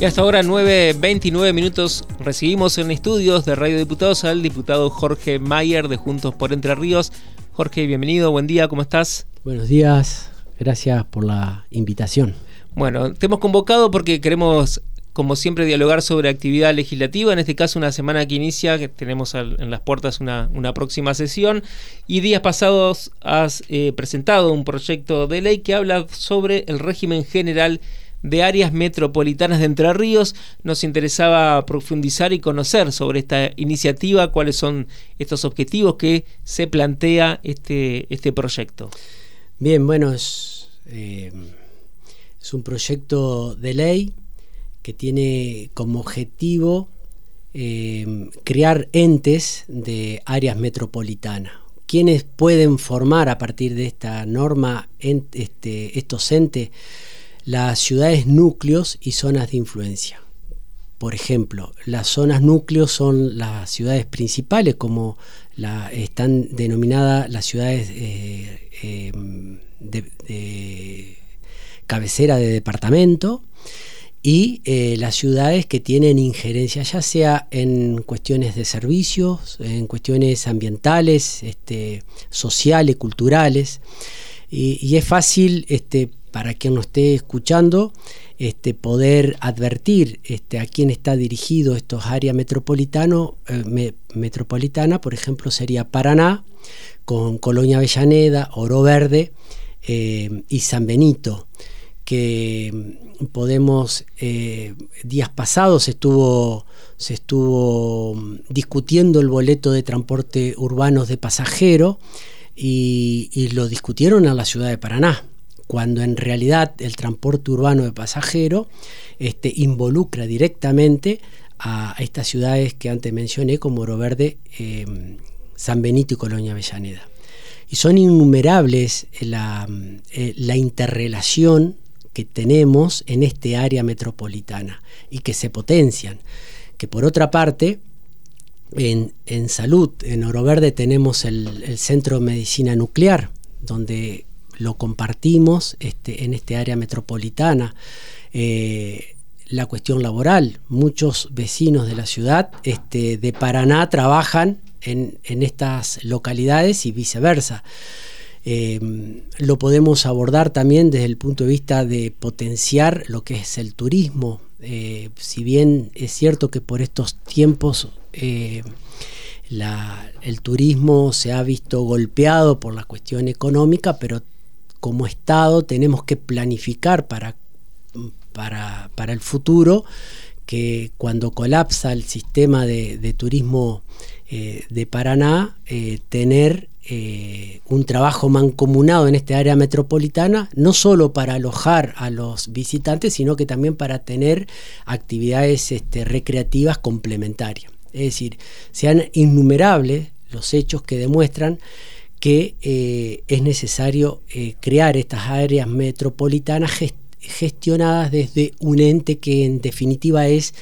Y hasta ahora 9.29 minutos recibimos en estudios de Radio Diputados al diputado Jorge Mayer de Juntos por Entre Ríos. Jorge, bienvenido, buen día, ¿cómo estás? Buenos días, gracias por la invitación. Bueno, te hemos convocado porque queremos, como siempre, dialogar sobre actividad legislativa. En este caso, una semana que inicia, que tenemos en las puertas una, próxima sesión. Y días pasados has eh, presentado un proyecto de ley que habla sobre el régimen general de áreas metropolitanas de Entre Ríos. Nos interesaba profundizar y conocer sobre esta iniciativa, cuáles son estos objetivos que se plantea este, este proyecto. Bien, bueno, es, eh, es un proyecto de ley que tiene como objetivo eh, crear entes de áreas metropolitanas. ¿Quiénes pueden formar a partir de esta norma este, estos entes? Las ciudades núcleos y zonas de influencia. Por ejemplo, las zonas núcleos son las ciudades principales, como están denominadas las ciudades eh, em, de, cabecera de departamento y eh, las ciudades que tienen injerencia ya sea en cuestiones de servicios, en cuestiones ambientales, este, sociales, culturales. Y, y es fácil este, para quien nos esté escuchando, este, poder advertir este, a quién está dirigido estos áreas metropolitano, eh, metropolitana, por ejemplo, sería Paraná, con Colonia Avellaneda, Oro Verde eh, y San Benito, que mm, podemos, eh, días pasados estuvo, se estuvo mm, discutiendo el boleto de transporte urbanos de pasajero y, y lo discutieron en la ciudad de Paraná cuando en realidad el transporte urbano de pasajero este, involucra directamente a estas ciudades que antes mencioné como Oro Verde, em, San Benito y Colonia Avellaneda. Y son innumerables la, eh, la interrelación que tenemos en este área metropolitana y que se potencian. Que por otra parte, en, salud, en Oro Verde tenemos el, el Centro de Medicina Nuclear, donde lo compartimos este, en este área metropolitana. Eh, la cuestión laboral, muchos vecinos de la ciudad este, de Paraná trabajan en, estas localidades y viceversa. Eh, lo podemos abordar también desde el punto de vista de potenciar lo que es el turismo. Eh, si bien es cierto que por estos tiempos el turismo se ha visto golpeado por la cuestión económica, pero como Estado tenemos que planificar para, para, el futuro que cuando colapsa el sistema de, turismo eh, de Paraná, eh, tener eh, un trabajo mancomunado en este área metropolitana, no solo para alojar a los visitantes, sino que también para tener actividades este, recreativas complementarias. Es decir, sean innumerables los hechos que demuestran que eh, es necesario eh, crear estas áreas metropolitanas gestionadas desde un ente que en definitiva es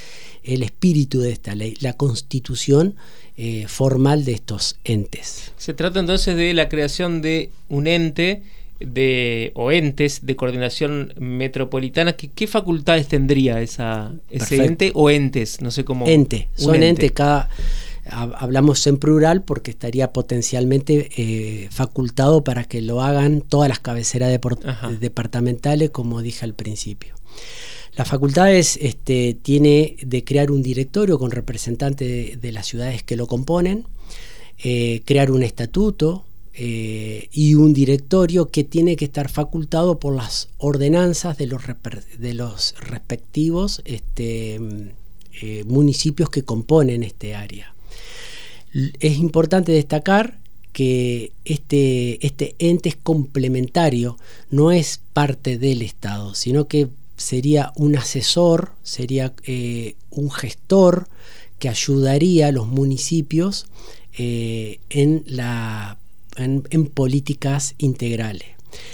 el espíritu de esta ley, la constitución eh, formal de estos entes. Se trata entonces de la creación de un ente de, o entes de coordinación metropolitana. ¿Qué, qué facultades tendría esa, ese ente o entes? No sé cómo. Ente, son ente cada hablamos en plural porque estaría potencialmente eh, facultado para que lo hagan todas las cabeceras departamentales, como dije al principio. La facultad este, tiene de crear un directorio con representantes de, las ciudades que lo componen, eh, crear un estatuto eh, y un directorio que tiene que estar facultado por las ordenanzas de los, de los respectivos este, municipios que componen este área. Es importante destacar que este, este ente es complementario, no es parte del Estado, sino que sería un asesor, sería eh, un gestor que ayudaría a los municipios eh, en, la, en, políticas integrales.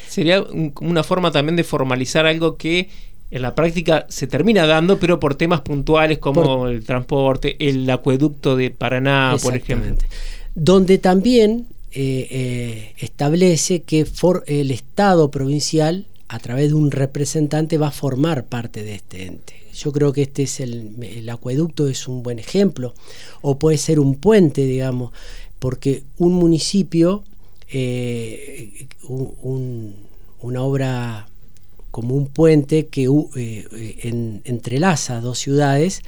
Sería una forma también de formalizar algo que en la práctica se termina dando, pero por temas puntuales como el transporte, el acueducto de Paraná, por ejemplo. Donde también eh, eh, establece que el Estado provincial a través de un representante va a formar parte de este ente. Yo creo que este es el, acueducto, es un buen ejemplo, o puede ser un puente, digamos, porque un municipio, eh, una obra como un puente que eh, entrelaza dos ciudades,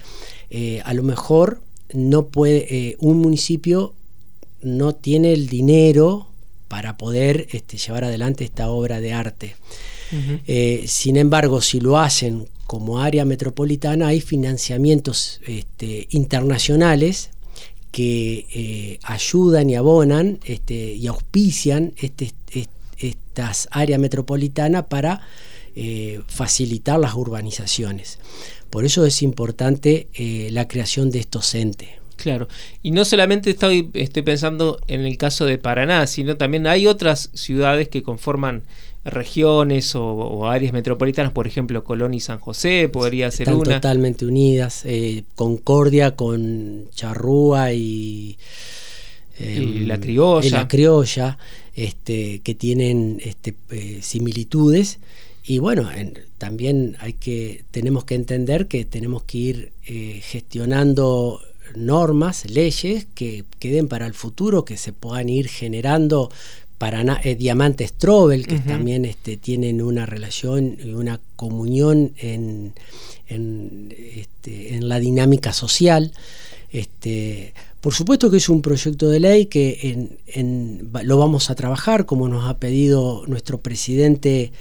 eh, a lo mejor no puede, un municipio no tiene el dinero para poder este, llevar adelante esta obra de arte. Eh, sin embargo, si lo hacen como área metropolitana, hay financiamientos este, internacionales que eh, ayudan y abonan este, y auspician estas áreas metropolitanas para eh, facilitar las urbanizaciones. Por eso es importante la creación de estos entes. Claro, y no solamente estoy, estoy pensando en el caso de Paraná, sino también hay otras ciudades que conforman regiones o, áreas metropolitanas, por ejemplo, Colón y San José, podría ser Están totalmente unidas, eh, Concordia con Charrúa y, em, la criolla. la criolla, este, que tienen este, eh, similitudes. Y bueno, también hay que, tenemos que entender que tenemos que ir eh, gestionando normas, leyes que queden para el futuro, que se puedan ir generando para eh, Diamantes Strobel, que también este, tienen una relación y una comunión en, en, este, la dinámica social. Este, por supuesto que es un proyecto de ley que lo vamos a trabajar, como nos ha pedido nuestro presidente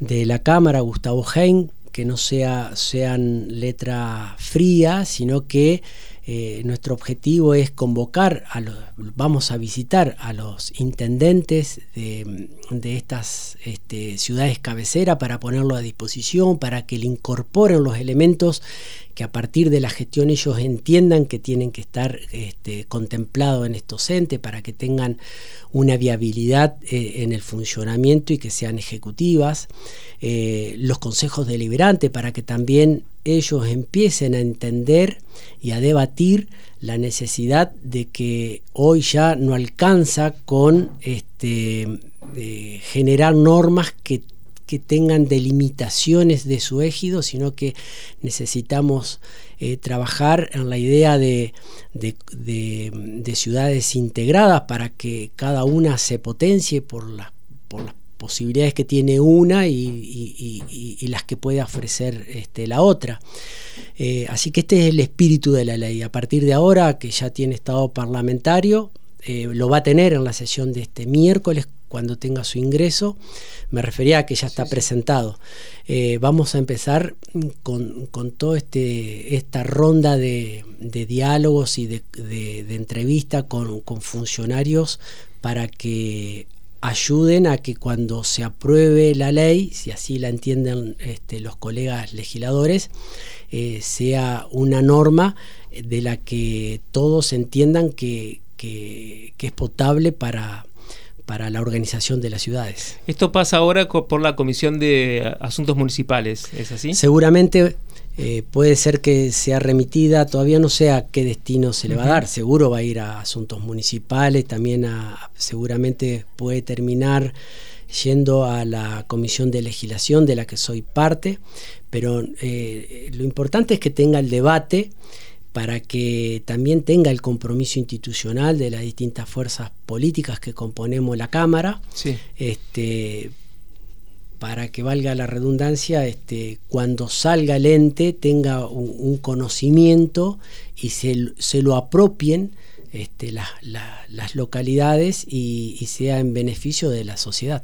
de la Cámara, Gustavo Hein, que no sea, sean letra fría, sino que eh, nuestro objetivo es convocar a los, vamos a visitar a los intendentes de, estas este, ciudades cabecera para ponerlo a disposición, para que le incorporen los elementos que a partir de la gestión ellos entiendan que tienen que estar este, contemplados en estos entes para que tengan una viabilidad eh, en el funcionamiento y que sean ejecutivas, eh, los consejos deliberantes para que también ellos empiecen a entender y a debatir la necesidad de que hoy ya no alcanza con este, eh, generar normas que, tengan delimitaciones de su égido, sino que necesitamos eh, trabajar en la idea de, ciudades integradas para que cada una se potencie por, por las posibilidades que tiene una y, las que puede ofrecer este, la otra. Eh, así que este es el espíritu de la ley. A partir de ahora, que ya tiene estado parlamentario, eh, lo va a tener en la sesión de este miércoles cuando tenga su ingreso. Me refería a que ya está presentado. Eh, vamos a empezar con, toda este, esta ronda de, diálogos y de, de entrevistas con, con funcionarios para que ayuden a que cuando se apruebe la ley, si así la entienden este, los colegas legisladores, eh, sea una norma de la que todos entiendan que, es potable para, para la organización de las ciudades. Esto pasa ahora por la Comisión de Asuntos Municipales, ¿es así? Seguramente eh, puede ser que sea remitida, todavía no sé a qué destino se le va a dar, seguro va a ir a asuntos municipales, también a, seguramente puede terminar yendo a la comisión de legislación de la que soy parte, pero eh, lo importante es que tenga el debate para que también tenga el compromiso institucional de las distintas fuerzas políticas que componemos la Cámara, este, para que valga la redundancia, este, cuando salga el ente tenga un, conocimiento y se, lo apropien este, las localidades y, sea en beneficio de la sociedad.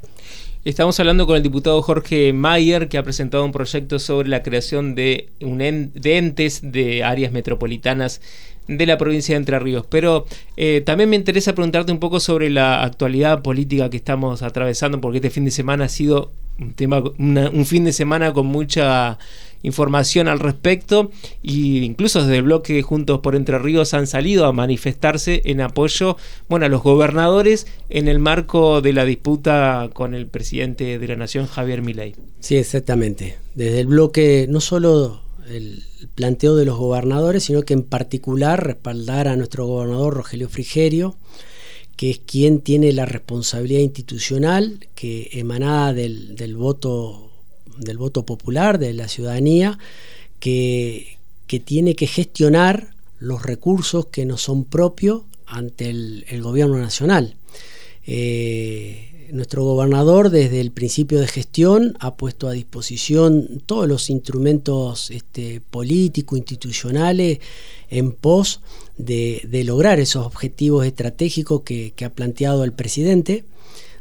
Estamos hablando con el diputado Jorge Mayer, que ha presentado un proyecto sobre la creación de, un de entes de áreas metropolitanas de la provincia de Entre Ríos. Pero eh, también me interesa preguntarte un poco sobre la actualidad política que estamos atravesando, porque este fin de semana ha sido un, tema, un fin de semana con mucha información al respecto e incluso desde el bloque Juntos por Entre Ríos han salido a manifestarse en apoyo bueno, a los gobernadores en el marco de la disputa con el presidente de la Nación, Javier Milei. Sí, exactamente. Desde el bloque, no solo el planteo de los gobernadores, sino que en particular respaldar a nuestro gobernador Rogelio Frigerio, que es quien tiene la responsabilidad institucional que emanada del, voto del voto popular, de la ciudadanía, que, que tiene que gestionar los recursos que no son propios ante el, gobierno nacional. Eh, nuestro gobernador desde el principio de gestión ha puesto a disposición todos los instrumentos este, políticos, institucionales, en pos de, lograr esos objetivos estratégicos que, ha planteado el presidente.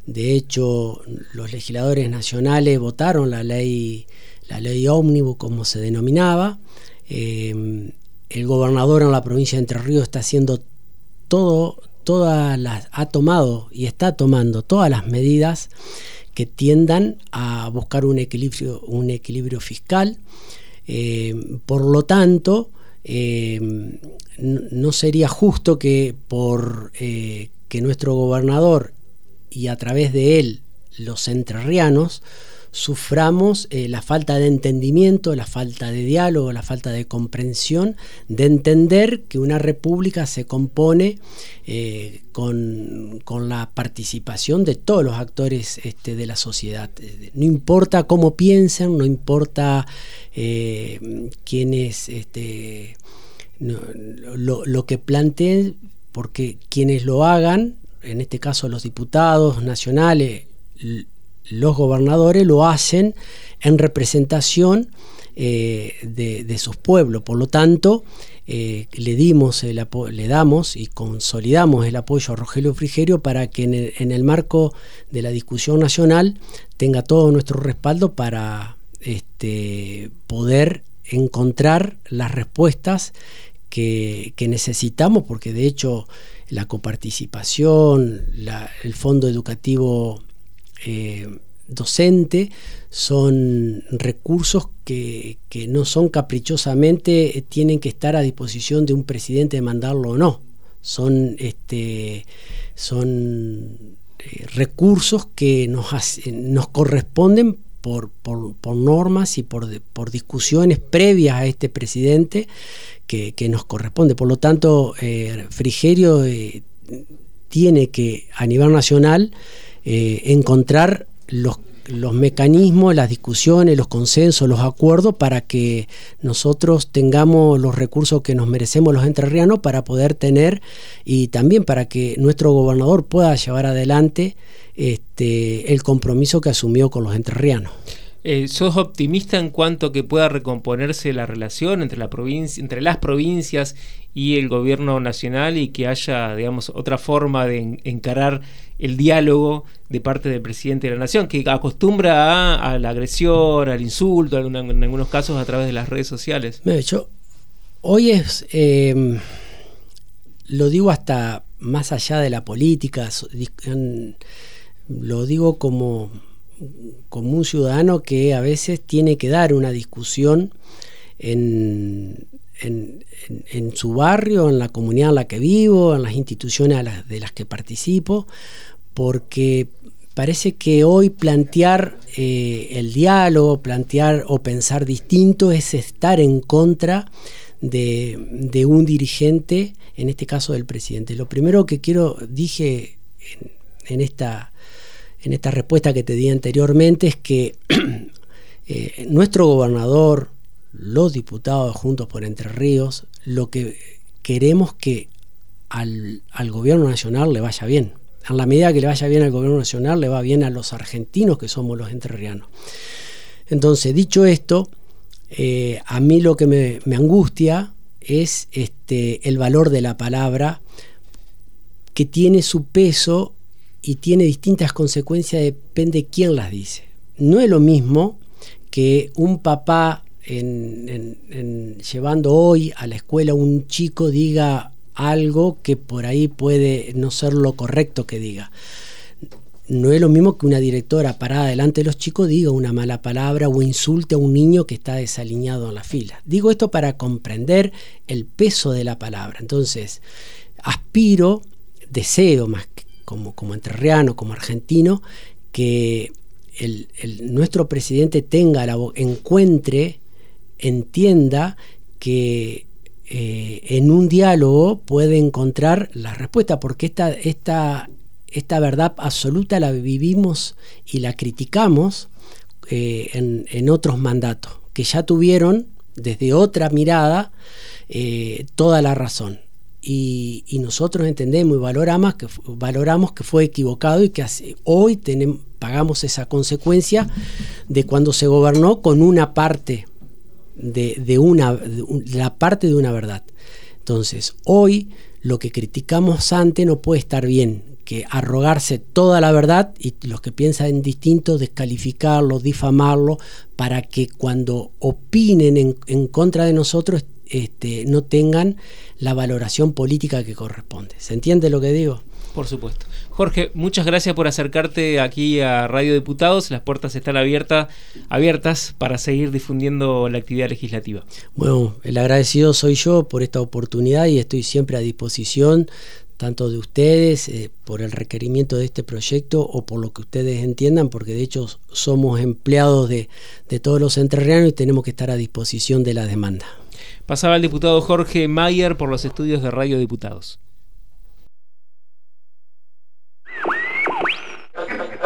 De hecho, los legisladores nacionales votaron la ley, la ley ómnibus, como se denominaba. Eh, el gobernador en la provincia de Entre Ríos está haciendo todo, todas las, ha tomado y está tomando todas las medidas que tiendan a buscar un equilibrio, fiscal. Eh, por lo tanto, eh, no sería justo que por que nuestro gobernador y a través de él los entrerrianos suframos eh, la falta de entendimiento, la falta de diálogo, la falta de comprensión, de entender que una república se compone eh, con, la participación de todos los actores este, de la sociedad. No importa cómo piensen, no importa eh, quiénes este, lo, lo que planteen, porque quienes lo hagan, en este caso los diputados nacionales, los gobernadores lo hacen en representación eh, de, sus pueblos. Por lo tanto, eh, le, dimos le damos y consolidamos el apoyo a Rogelio Frigerio para que en el, marco de la discusión nacional tenga todo nuestro respaldo para este, poder encontrar las respuestas que, necesitamos, porque de hecho la coparticipación, el fondo educativo eh, docente son recursos que, no son caprichosamente, eh, tienen que estar a disposición de un presidente de mandarlo o no. Son, este, son eh, recursos que nos, nos corresponden por, normas y por, por, discusiones previas a este presidente que, nos corresponde. Por lo tanto, Frigerio tiene que a nivel nacional eh, encontrar los, los mecanismos, las discusiones, los consensos, los acuerdos para que nosotros tengamos los recursos que nos merecemos los entrerrianos para poder tener y también para que nuestro gobernador pueda llevar adelante este, el compromiso que asumió con los entrerrianos. Eh, ¿Sos optimista en cuanto a que pueda recomponerse la relación entre, la provincia, entre las provincias y el gobierno nacional y que haya, digamos, otra forma de encarar el diálogo de parte del presidente de la nación, que acostumbra a, la agresión, al insulto, en, algunos casos a través de las redes sociales? Yo, hoy es, em, lo digo hasta más allá de la política, lo digo como como un ciudadano que a veces tiene que dar una discusión en, en, su barrio, en la comunidad en la que vivo, en las instituciones de las que participo, porque parece que hoy plantear eh, el diálogo, plantear o pensar distinto es estar en contra de, un dirigente, en este caso del presidente. Lo primero que quiero, dije en esta en esta respuesta que te di anteriormente es que eh, nuestro gobernador, los diputados Juntos por Entre Ríos, lo que queremos que al, gobierno nacional le vaya bien. En la medida que le vaya bien al gobierno nacional, le va bien a los argentinos que somos los entrerrianos. Entonces, dicho esto, eh, a mí lo que me, me, angustia es este, el valor de la palabra que tiene su peso y tiene distintas consecuencias, depende quién las dice. No es lo mismo que un papá llevando hoy a la escuela un chico diga algo que por ahí puede no ser lo correcto que diga. No es lo mismo que una directora parada delante de los chicos diga una mala palabra o insulte a un niño que está desaliñado en la fila. Digo esto para comprender el peso de la palabra. Entonces, aspiro, deseo más que como, como entrerriano, como argentino, que el, nuestro presidente tenga la encuentre, entienda que eh, en un diálogo puede encontrar la respuesta, porque esta, esta, esta verdad absoluta la vivimos y la criticamos eh, en, otros mandatos, que ya tuvieron desde otra mirada eh, toda la razón. Y, nosotros entendemos y valoramos que, valoramos que fue equivocado y que hoy tenemos, pagamos esa consecuencia de cuando se gobernó con una parte de, una, la parte de una verdad. Entonces, hoy lo que criticamos antes no puede estar bien, que arrogarse toda la verdad y los que piensan en distinto descalificarlo, difamarlo, para que cuando opinen en, en contra de nosotros este, no tengan la valoración política que corresponde. ¿Se entiende lo que digo? Por supuesto. Jorge, muchas gracias por acercarte aquí a Radio Diputados. Las puertas están abiertas, abiertas para seguir difundiendo la actividad legislativa. Bueno, el agradecido soy yo por esta oportunidad y estoy siempre a disposición tanto de ustedes eh, por el requerimiento de este proyecto o por lo que ustedes entiendan, porque de hecho somos empleados de, de todos los entrerrianos y tenemos que estar a disposición de la demanda. Pasaba el diputado Jorge Mayer por los estudios de Radio Diputados.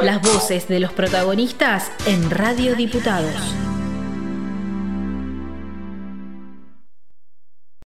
Las voces de los protagonistas en Radio Diputados.